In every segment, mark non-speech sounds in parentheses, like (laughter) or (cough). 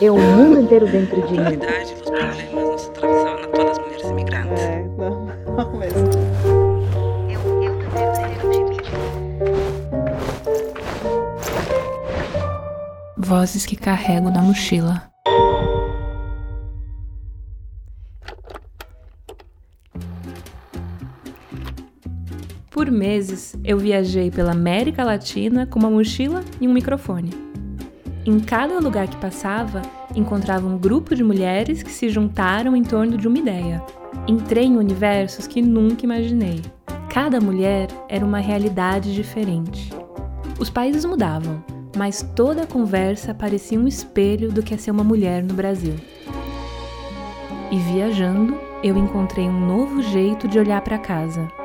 É o mundo inteiro dentro de mim. A realidade dos problemas nos atravessaram na todas as mulheres imigrantes. É, não, não mesmo. Vozes que carrego na mochila. Por meses, eu viajei pela América Latina com uma mochila e um microfone. Em cada lugar que passava, encontrava um grupo de mulheres que se juntaram em torno de uma ideia. Entrei em universos que nunca imaginei. Cada mulher era uma realidade diferente. Os países mudavam, mas toda a conversa parecia um espelho do que é ser uma mulher no Brasil. E viajando, eu encontrei um novo jeito de olhar para casa.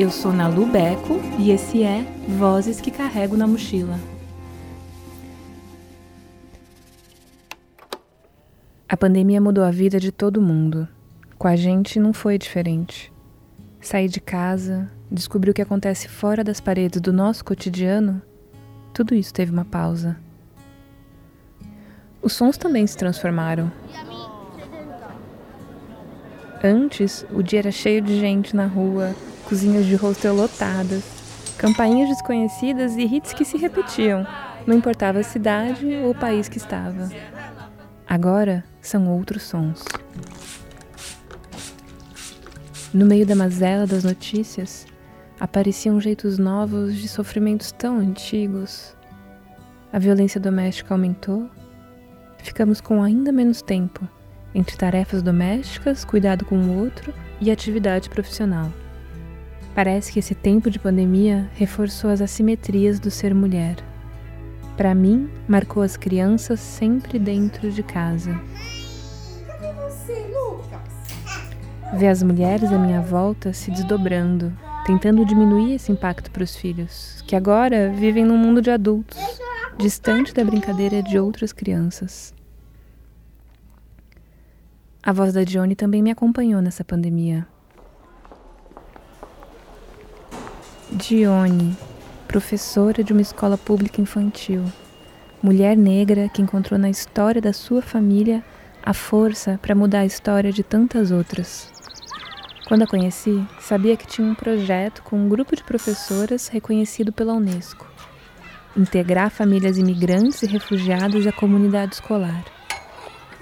Eu sou Nalu Beco e esse é Vozes que Carrego na Mochila. A pandemia mudou a vida de todo mundo. Com a gente não foi diferente. Sair de casa, descobrir o que acontece fora das paredes do nosso cotidiano, tudo isso teve uma pausa. Os sons também se transformaram. Antes, o dia era cheio de gente na rua, cozinhas de hostel lotadas, campainhas desconhecidas e hits que se repetiam, não importava a cidade ou o país que estava. Agora são outros sons. No meio da mazela das notícias, apareciam jeitos novos de sofrimentos tão antigos. A violência doméstica aumentou. Ficamos com ainda menos tempo entre tarefas domésticas, cuidado com o outro e atividade profissional. Parece que esse tempo de pandemia reforçou as assimetrias do ser mulher. Para mim, marcou as crianças sempre dentro de casa. Cadê você, Lucas? Ver as mulheres à minha volta se desdobrando, tentando diminuir esse impacto para os filhos, que agora vivem num mundo de adultos, distante da brincadeira de outras crianças. A voz da Dione também me acompanhou nessa pandemia. Dione, professora de uma escola pública infantil, mulher negra que encontrou na história da sua família a força para mudar a história de tantas outras. Quando a conheci, sabia que tinha um projeto com um grupo de professoras reconhecido pela Unesco integrar famílias imigrantes e refugiados à comunidade escolar.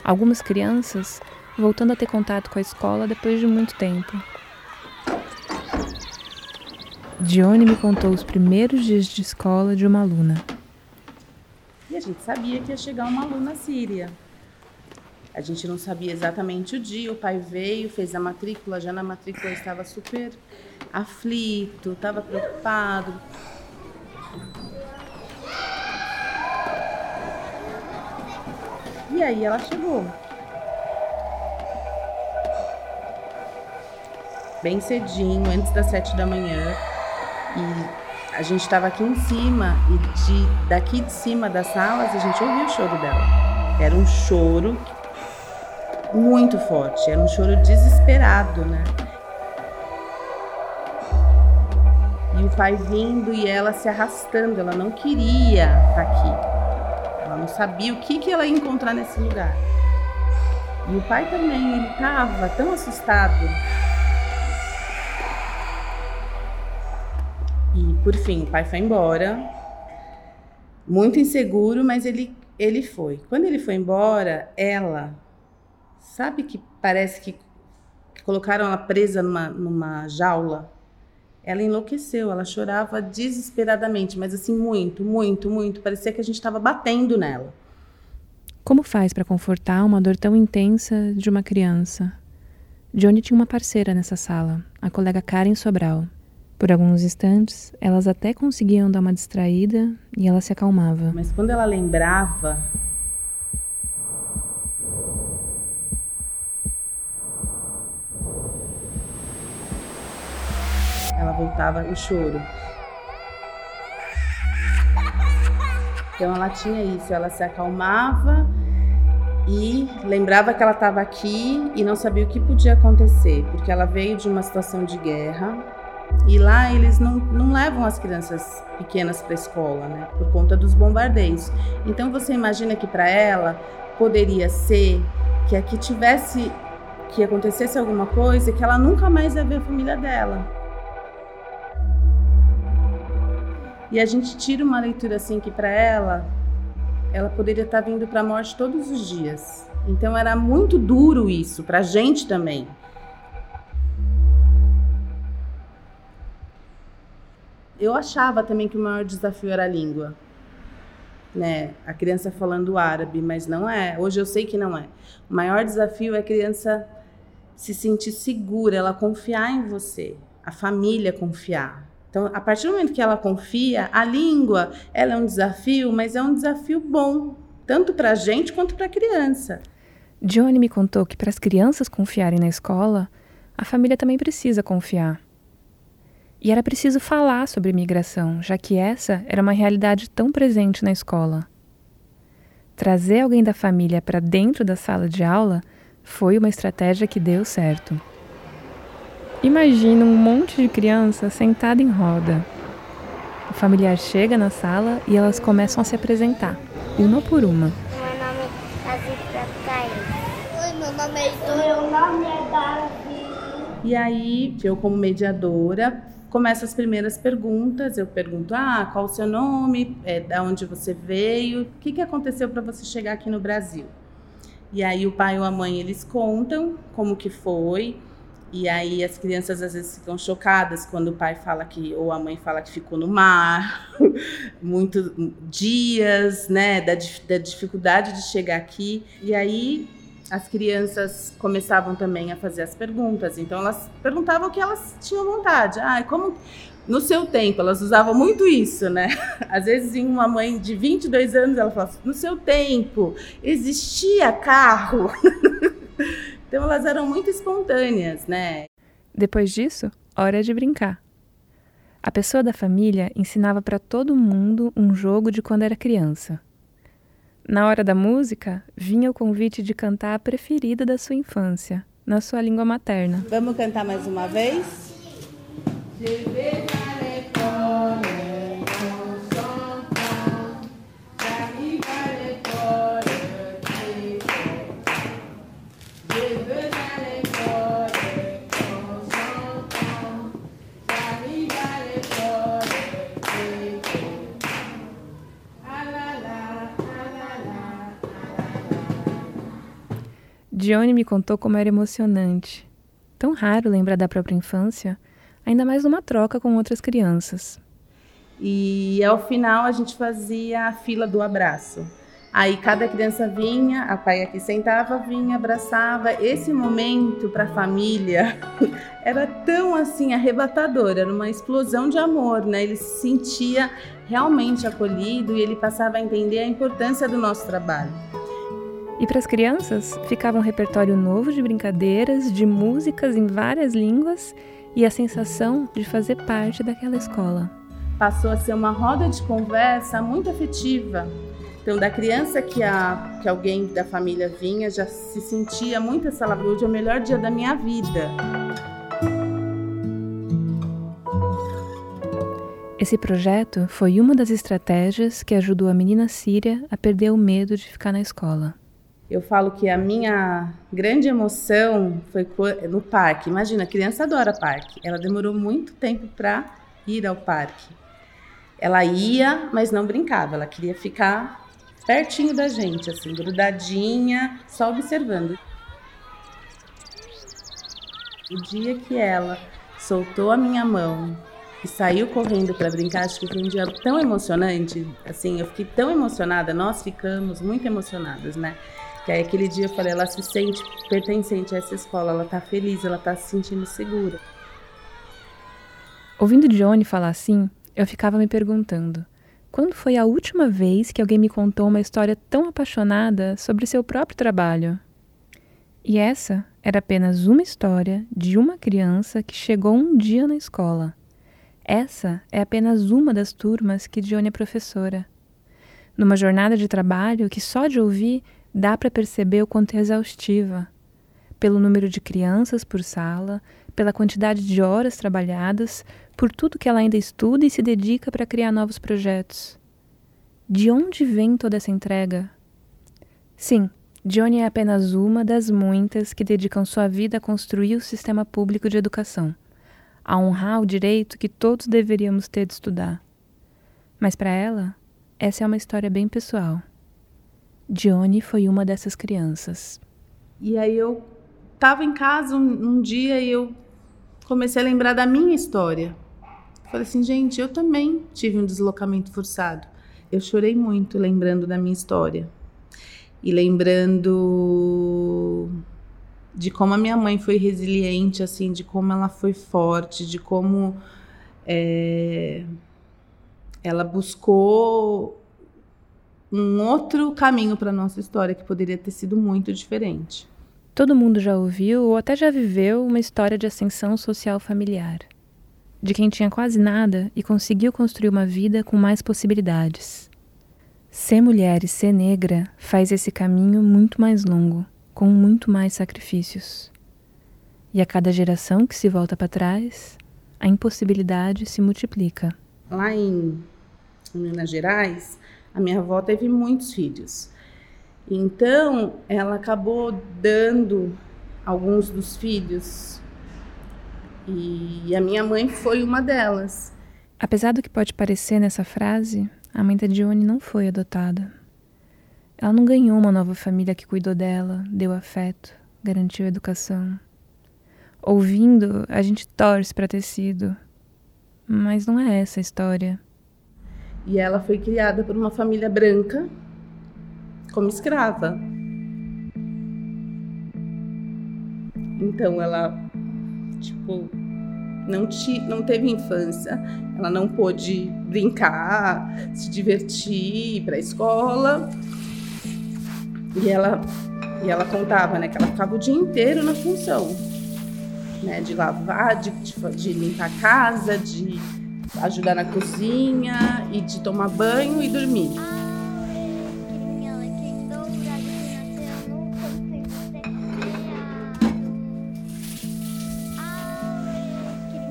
Algumas crianças voltando a ter contato com a escola depois de muito tempo. Dione me contou os primeiros dias de escola de uma aluna. E a gente sabia que ia chegar uma aluna síria. A gente não sabia exatamente o dia, o pai veio, fez a matrícula, já na matrícula estava super aflito, estava preocupado. E aí ela chegou. Bem cedinho, antes das sete da manhã. E a gente estava aqui em cima e de, daqui de cima das salas a gente ouviu o choro dela. Era um choro muito forte, era um choro desesperado, né? E o pai vindo e ela se arrastando, ela não queria estar aqui. Ela não sabia o que, que ela ia encontrar nesse lugar. E o pai também, ele estava tão assustado por fim, o pai foi embora, muito inseguro, mas ele, ele foi. Quando ele foi embora, ela, sabe que parece que, colocaram ela presa numa, numa jaula? Ela enlouqueceu, ela chorava desesperadamente, mas assim, muito, muito, muito. Parecia que a gente estava batendo nela. Como faz para confortar uma dor tão intensa de uma criança? Johnny tinha uma parceira nessa sala, a colega Karen Sobral. Por alguns instantes, elas até conseguiam dar uma distraída e ela se acalmava. Mas quando ela lembrava. Ela voltava o choro. Então ela tinha isso, ela se acalmava e lembrava que ela estava aqui e não sabia o que podia acontecer, porque ela veio de uma situação de guerra, E lá eles não, não levam as crianças pequenas para a escola, né? Por conta dos bombardeios. Então você imagina que para ela poderia ser que aqui tivesse que acontecesse alguma coisa que ela nunca mais ia ver a família dela. E a gente tira uma leitura assim que para ela ela poderia estar tá vindo para a morte todos os dias. Então era muito duro isso para a gente também. Eu achava também que o maior desafio era a língua. Né? A criança falando árabe, mas não é. Hoje eu sei que não é. O maior desafio é a criança se sentir segura, ela confiar em você, a família confiar. Então, a partir do momento que ela confia, a língua, ela é um desafio, mas é um desafio bom, tanto para a gente quanto para a criança. Johnny me contou que para as crianças confiarem na escola, a família também precisa confiar. E era preciso falar sobre imigração, já que essa era uma realidade tão presente na escola. Trazer alguém da família para dentro da sala de aula foi uma estratégia que deu certo. Imagina um monte de crianças sentada em roda. O familiar chega na sala e elas começam a se apresentar, uma por uma. Meu nome é Caio. Oi, meu nome é Heitor. Meu nome é Davi. E aí, eu como mediadora, começo as primeiras perguntas. Eu pergunto: ah, qual o seu nome? É, da onde você veio? O que, que aconteceu para você chegar aqui no Brasil? E aí o pai ou a mãe eles contam como que foi. E aí as crianças às vezes ficam chocadas quando o pai fala que ou a mãe fala que ficou no mar, (laughs) muitos dias, né, da, da dificuldade de chegar aqui. E aí as crianças começavam também a fazer as perguntas. Então elas perguntavam o que elas tinham vontade. Ah, como no seu tempo, elas usavam muito isso, né? (laughs) Às vezes, em uma mãe de 22 anos, ela falava: no seu tempo existia carro. (laughs) então, elas eram muito espontâneas, né? Depois disso, hora de brincar. A pessoa da família ensinava para todo mundo um jogo de quando era criança. Na hora da música, vinha o convite de cantar a preferida da sua infância, na sua língua materna. Vamos cantar mais uma vez? Dione me contou como era emocionante. Tão raro lembrar da própria infância, ainda mais numa troca com outras crianças. E ao final a gente fazia a fila do abraço. Aí cada criança vinha, a pai aqui sentava, vinha, abraçava. Esse momento para a família (laughs) era tão assim arrebatador, era uma explosão de amor, né? Ele se sentia realmente acolhido e ele passava a entender a importância do nosso trabalho. E para as crianças, ficava um repertório novo de brincadeiras, de músicas em várias línguas e a sensação de fazer parte daquela escola. Passou a ser uma roda de conversa muito afetiva. Então, da criança que, a, que alguém da família vinha, já se sentia muito essa hoje é o melhor dia da minha vida. Esse projeto foi uma das estratégias que ajudou a menina síria a perder o medo de ficar na escola. Eu falo que a minha grande emoção foi no parque. Imagina, a criança adora parque. Ela demorou muito tempo para ir ao parque. Ela ia, mas não brincava. Ela queria ficar pertinho da gente, assim, grudadinha, só observando. O dia que ela soltou a minha mão e saiu correndo para brincar, acho que foi um dia tão emocionante. Assim, eu fiquei tão emocionada. Nós ficamos muito emocionadas, né? Que aí aquele dia eu falei, ela se sente pertencente a essa escola, ela tá feliz, ela tá se sentindo segura. Ouvindo Johnny falar assim, eu ficava me perguntando: quando foi a última vez que alguém me contou uma história tão apaixonada sobre seu próprio trabalho? E essa era apenas uma história de uma criança que chegou um dia na escola. Essa é apenas uma das turmas que Johnny é professora. Numa jornada de trabalho que só de ouvir dá para perceber o quanto é exaustiva. pelo número de crianças por sala, pela quantidade de horas trabalhadas, por tudo que ela ainda estuda e se dedica para criar novos projetos. De onde vem toda essa entrega? Sim, Johnny é apenas uma das muitas que dedicam sua vida a construir o sistema público de educação, a honrar o direito que todos deveríamos ter de estudar. Mas para ela, essa é uma história bem pessoal. Johnny foi uma dessas crianças. E aí eu estava em casa um, um, dia e eu comecei a lembrar da minha história. Falei assim, gente, eu também tive um deslocamento forçado. Eu chorei muito lembrando da minha história. E lembrando de como a minha mãe foi resiliente, assim, de como ela foi forte, de como é, ela buscou um outro caminho para nossa história que poderia ter sido muito diferente. Todo mundo já ouviu ou até já viveu uma história de ascensão social familiar, de quem tinha quase nada e conseguiu construir uma vida com mais possibilidades. Ser mulher e ser negra faz esse caminho muito mais longo, com muito mais sacrifícios. E a cada geração que se volta para trás, a impossibilidade se multiplica. Lá em Minas Gerais, a minha avó teve muitos filhos. Então, ela acabou dando alguns dos filhos. E a minha mãe foi uma delas. Apesar do que pode parecer nessa frase, a mãe da Dione não foi adotada. Ela não ganhou uma nova família que cuidou dela, deu afeto, garantiu educação. Ouvindo, a gente torce para ter sido. Mas não é essa a história. E ela foi criada por uma família branca como escrava. Então ela, tipo, não, te, não teve infância, ela não pôde brincar, se divertir, ir para a escola. E ela, e ela contava né, que ela ficava o dia inteiro na função né, de lavar, de, de, de limpar a casa, de ajudar na cozinha e de tomar banho e dormir.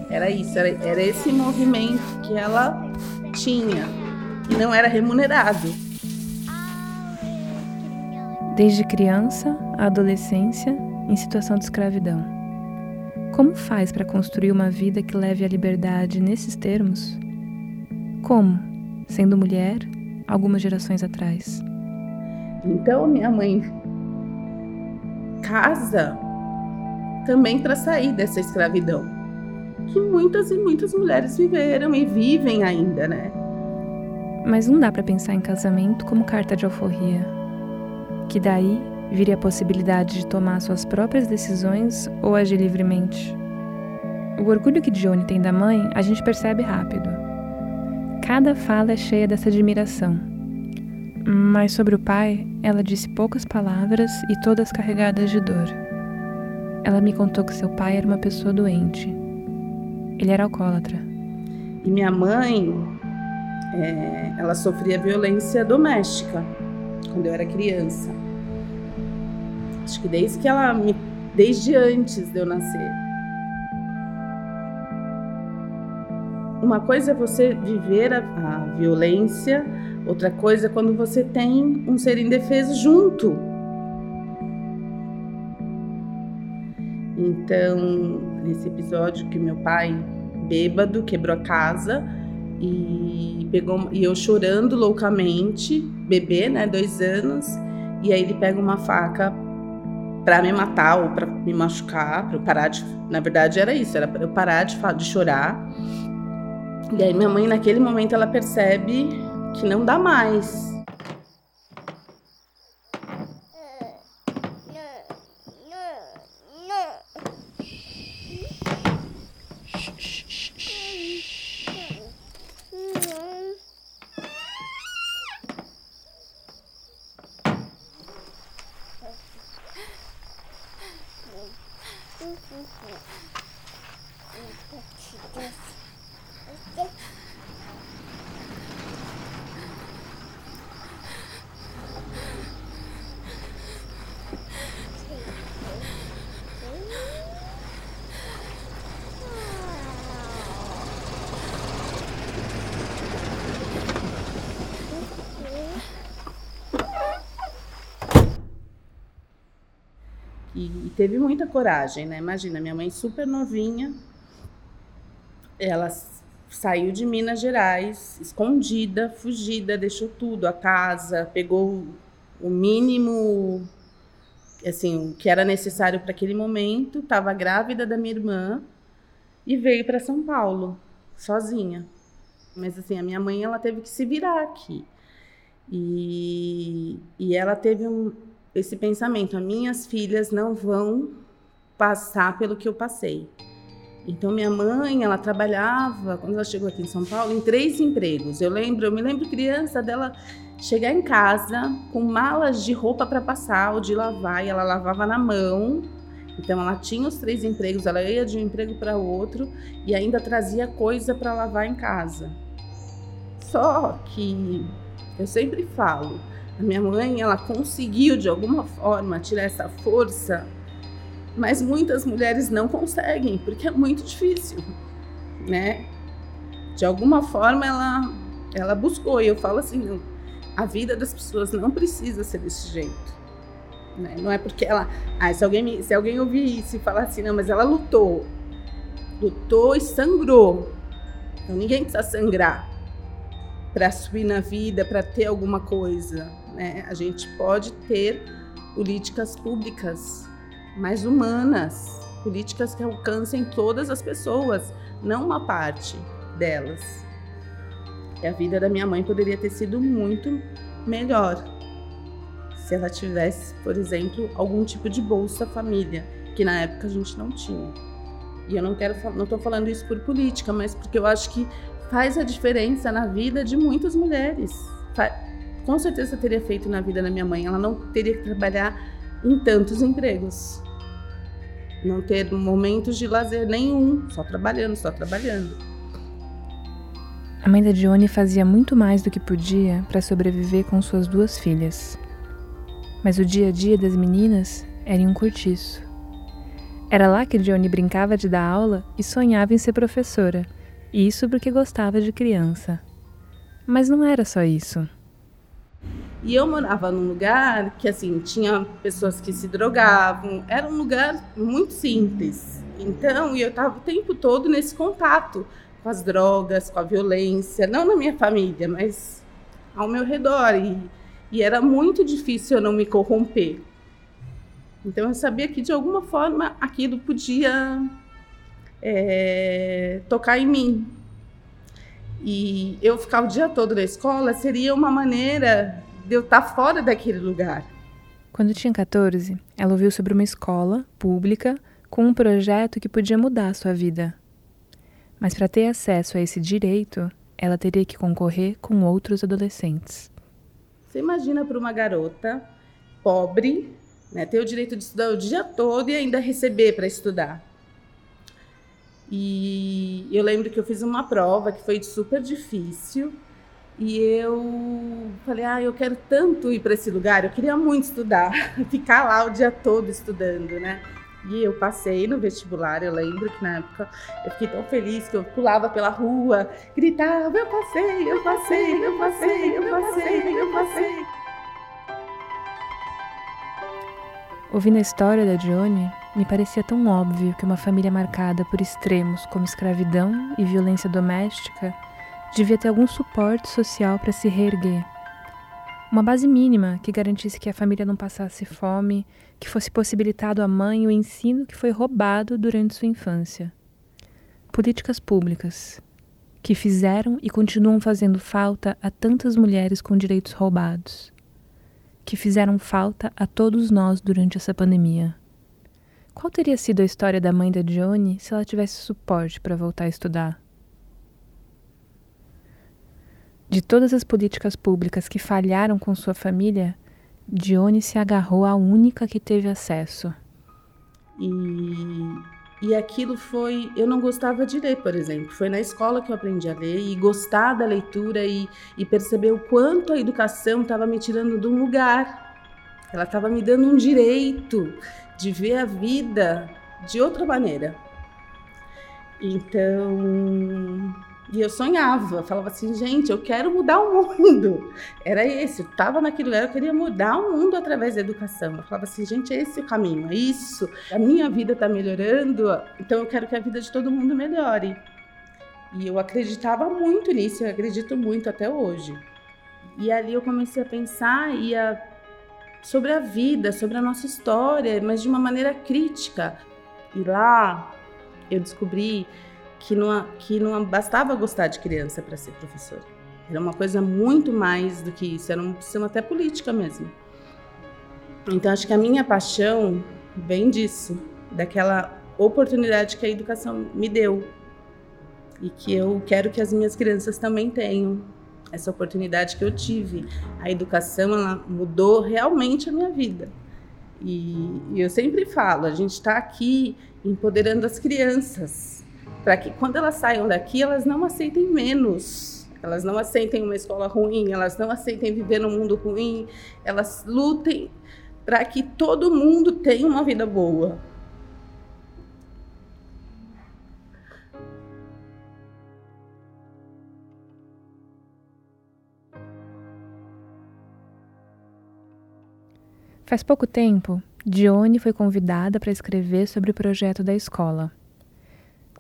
Era isso, era, era esse movimento que ela tinha e não era remunerado. Desde criança adolescência, em situação de escravidão. Como faz para construir uma vida que leve à liberdade nesses termos? Como, sendo mulher, algumas gerações atrás? Então, minha mãe casa também para sair dessa escravidão que muitas e muitas mulheres viveram e vivem ainda, né? Mas não dá para pensar em casamento como carta de alforria, que daí viria a possibilidade de tomar suas próprias decisões ou agir livremente. O orgulho que Johnny tem da mãe a gente percebe rápido. Cada fala é cheia dessa admiração. Mas sobre o pai, ela disse poucas palavras e todas carregadas de dor. Ela me contou que seu pai era uma pessoa doente. Ele era alcoólatra. E minha mãe, é, ela sofria violência doméstica quando eu era criança. Acho que desde que ela me. desde antes de eu nascer. Uma coisa é você viver a, a violência, outra coisa é quando você tem um ser indefeso junto. Então, nesse episódio que meu pai, bêbado, quebrou a casa e pegou e eu chorando loucamente, bebê, né, dois anos, e aí ele pega uma faca para me matar ou para me machucar, para eu parar de. Na verdade, era isso, era para eu parar de, de chorar. E aí, minha mãe, naquele momento, ela percebe que não dá mais. Teve muita coragem, né? Imagina, minha mãe super novinha, ela saiu de Minas Gerais, escondida, fugida, deixou tudo, a casa, pegou o mínimo, assim, o que era necessário para aquele momento, estava grávida da minha irmã e veio para São Paulo, sozinha. Mas assim, a minha mãe ela teve que se virar aqui. E, e ela teve um, esse pensamento: as minhas filhas não vão passar pelo que eu passei. Então minha mãe, ela trabalhava quando ela chegou aqui em São Paulo em três empregos. Eu lembro, eu me lembro criança dela chegar em casa com malas de roupa para passar ou de lavar e ela lavava na mão. Então ela tinha os três empregos, ela ia de um emprego para outro e ainda trazia coisa para lavar em casa. Só que eu sempre falo, a minha mãe, ela conseguiu de alguma forma tirar essa força mas muitas mulheres não conseguem, porque é muito difícil, né? De alguma forma ela ela buscou, e eu falo assim, a vida das pessoas não precisa ser desse jeito. Né? Não é porque ela, ah, se alguém me, se alguém ouvir isso e falar assim, não, mas ela lutou. Lutou e sangrou. Então ninguém precisa sangrar para subir na vida, para ter alguma coisa, né? A gente pode ter políticas públicas mais humanas, políticas que alcancem todas as pessoas, não uma parte delas. E a vida da minha mãe poderia ter sido muito melhor se ela tivesse, por exemplo, algum tipo de bolsa família, que na época a gente não tinha. E eu não quero não estou falando isso por política, mas porque eu acho que faz a diferença na vida de muitas mulheres. Com certeza teria feito na vida da minha mãe. Ela não teria que trabalhar em tantos empregos não ter momentos de lazer nenhum, só trabalhando, só trabalhando. A mãe da Dione fazia muito mais do que podia para sobreviver com suas duas filhas. Mas o dia a dia das meninas era em um cortiço. Era lá que Dione brincava de dar aula e sonhava em ser professora, e isso porque gostava de criança. Mas não era só isso. E eu morava num lugar que, assim, tinha pessoas que se drogavam. Era um lugar muito simples. Então, eu estava o tempo todo nesse contato com as drogas, com a violência. Não na minha família, mas ao meu redor. E, e era muito difícil eu não me corromper. Então, eu sabia que, de alguma forma, aquilo podia é, tocar em mim. E eu ficar o dia todo na escola seria uma maneira de eu estar fora daquele lugar. Quando tinha 14, ela ouviu sobre uma escola pública com um projeto que podia mudar a sua vida. Mas para ter acesso a esse direito, ela teria que concorrer com outros adolescentes. Você imagina para uma garota pobre, né, ter o direito de estudar o dia todo e ainda receber para estudar. E eu lembro que eu fiz uma prova que foi super difícil e eu falei, ah, eu quero tanto ir para esse lugar, eu queria muito estudar, (laughs) ficar lá o dia todo estudando, né? E eu passei no vestibular, eu lembro que na época eu fiquei tão feliz que eu pulava pela rua, gritava, eu passei, eu passei, eu passei, eu passei, eu passei. Ouvindo a história da Johnny, me parecia tão óbvio que uma família marcada por extremos como escravidão e violência doméstica devia ter algum suporte social para se reerguer. Uma base mínima que garantisse que a família não passasse fome, que fosse possibilitado à mãe o ensino que foi roubado durante sua infância. Políticas públicas que fizeram e continuam fazendo falta a tantas mulheres com direitos roubados, que fizeram falta a todos nós durante essa pandemia. Qual teria sido a história da mãe da Johnny se ela tivesse suporte para voltar a estudar? De todas as políticas públicas que falharam com sua família, Dione se agarrou à única que teve acesso. E, e aquilo foi. Eu não gostava de ler, por exemplo. Foi na escola que eu aprendi a ler e gostar da leitura e, e perceber o quanto a educação estava me tirando de um lugar. Ela estava me dando um direito de ver a vida de outra maneira. Então, E eu sonhava, falava assim, gente, eu quero mudar o mundo. (laughs) Era esse, eu estava naquele lugar, eu queria mudar o mundo através da educação. Eu falava assim, gente, é esse o caminho, é isso. A minha vida está melhorando, então eu quero que a vida de todo mundo melhore. E eu acreditava muito nisso, eu acredito muito até hoje. E ali eu comecei a pensar e a, sobre a vida, sobre a nossa história, mas de uma maneira crítica. E lá eu descobri que não, que não bastava gostar de criança para ser professor. Era uma coisa muito mais do que isso, era uma questão até política mesmo. Então acho que a minha paixão vem disso, daquela oportunidade que a educação me deu e que eu quero que as minhas crianças também tenham essa oportunidade que eu tive. A educação ela mudou realmente a minha vida. E, e eu sempre falo, a gente está aqui empoderando as crianças para que quando elas saiam daqui, elas não aceitem menos. Elas não aceitem uma escola ruim, elas não aceitem viver num mundo ruim, elas lutem para que todo mundo tenha uma vida boa. Faz pouco tempo, Dione foi convidada para escrever sobre o projeto da escola.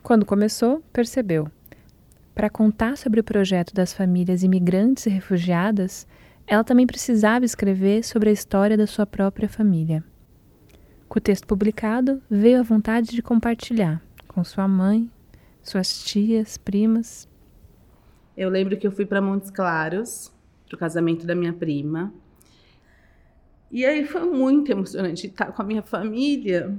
Quando começou, percebeu. Para contar sobre o projeto das famílias imigrantes e refugiadas, ela também precisava escrever sobre a história da sua própria família. Com o texto publicado, veio a vontade de compartilhar com sua mãe, suas tias, primas. Eu lembro que eu fui para Montes Claros, para o casamento da minha prima. E aí foi muito emocionante estar com a minha família,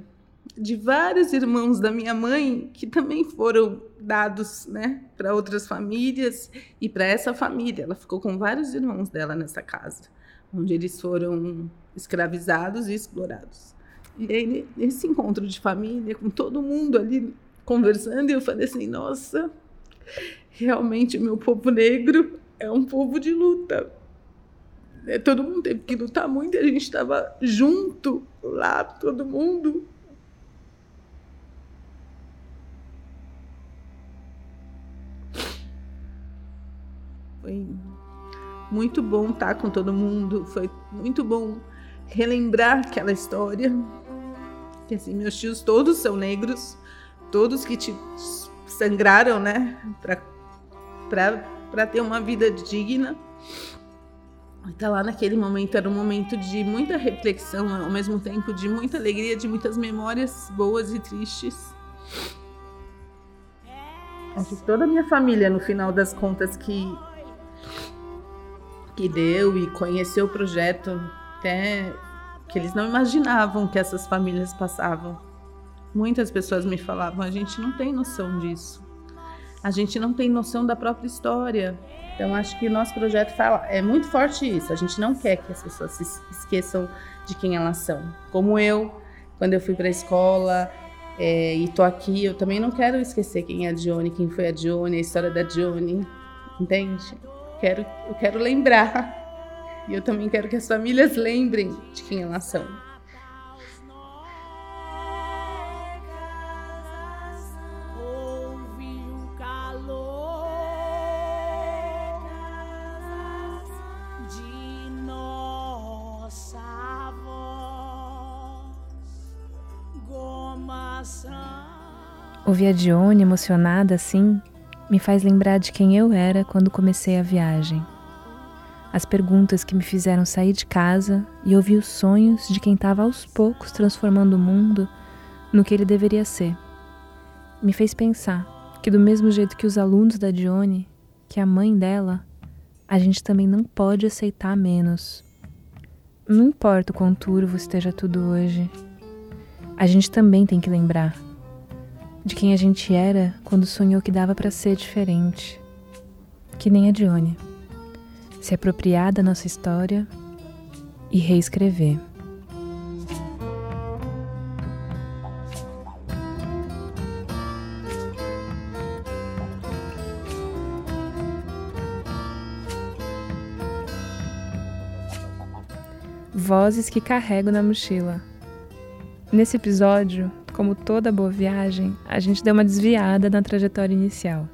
de vários irmãos da minha mãe que também foram dados né, para outras famílias e para essa família. Ela ficou com vários irmãos dela nessa casa, onde eles foram escravizados e explorados. E aí, nesse encontro de família, com todo mundo ali conversando, eu falei assim: nossa, realmente o meu povo negro é um povo de luta. É, todo mundo teve que lutar muito e a gente estava junto lá, todo mundo Foi muito bom estar com todo mundo, foi muito bom relembrar aquela história. Que assim, meus tios todos são negros, todos que te sangraram, né, para ter uma vida digna. Então lá naquele momento era um momento de muita reflexão, ao mesmo tempo de muita alegria, de muitas memórias boas e tristes. Acho que toda a minha família, no final das contas, que que deu e conheceu o projeto até que eles não imaginavam que essas famílias passavam. Muitas pessoas me falavam: a gente não tem noção disso. A gente não tem noção da própria história. Então, acho que o nosso projeto fala, é muito forte isso. A gente não quer que as pessoas se esqueçam de quem elas são. Como eu, quando eu fui para a escola é, e tô aqui, eu também não quero esquecer quem é a Dione, quem foi a Dione, a história da Dione, entende? Quero, eu quero lembrar. E eu também quero que as famílias lembrem de quem elas são. Ouvir a Dione emocionada assim me faz lembrar de quem eu era quando comecei a viagem. As perguntas que me fizeram sair de casa e ouvir os sonhos de quem estava aos poucos transformando o mundo no que ele deveria ser. Me fez pensar que, do mesmo jeito que os alunos da Dione, que a mãe dela, a gente também não pode aceitar menos. Não importa o quão turvo esteja tudo hoje, a gente também tem que lembrar de quem a gente era quando sonhou que dava para ser diferente. Que nem a Dione. Se apropriar da nossa história e reescrever. Vozes que carrego na mochila. Nesse episódio, como toda boa viagem, a gente deu uma desviada na trajetória inicial.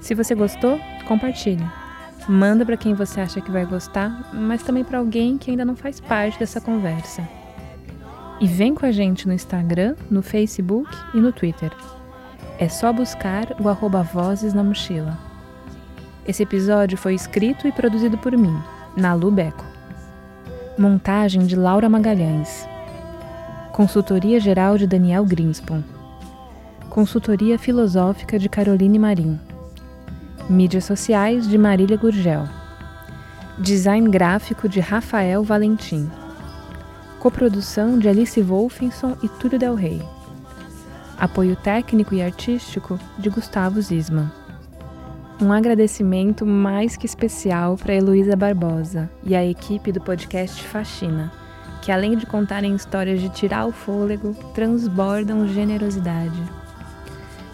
Se você gostou, compartilhe. Manda para quem você acha que vai gostar, mas também para alguém que ainda não faz parte dessa conversa. E vem com a gente no Instagram, no Facebook e no Twitter. É só buscar o arroba Vozes na Mochila. Esse episódio foi escrito e produzido por mim, Nalu Beco. Montagem de Laura Magalhães. Consultoria geral de Daniel Grinspoon. Consultoria filosófica de Caroline Marim. Mídias sociais de Marília Gurgel. Design gráfico de Rafael Valentim. Coprodução de Alice Wolfenson e Túlio Del Rey. Apoio técnico e artístico de Gustavo Zisman. Um agradecimento mais que especial para Heloísa Barbosa e a equipe do podcast Faxina, que além de contarem histórias de tirar o fôlego, transbordam generosidade.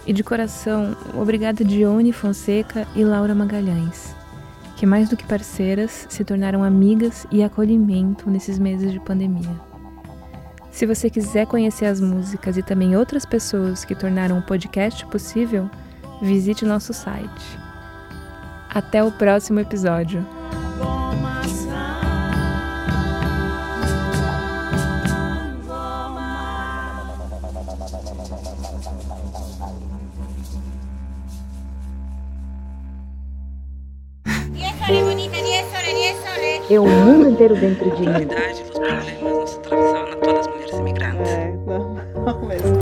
E de coração, obrigada Dione Fonseca e Laura Magalhães, que mais do que parceiras se tornaram amigas e acolhimento nesses meses de pandemia. Se você quiser conhecer as músicas e também outras pessoas que tornaram o podcast possível, visite nosso site até o próximo episódio. Inteiro dentro de A mim. realidade dos problemas não se atravessavam na todas as mulheres imigrantes. É, não, (laughs) não mesmo.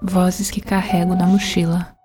Vozes que carrego na mochila.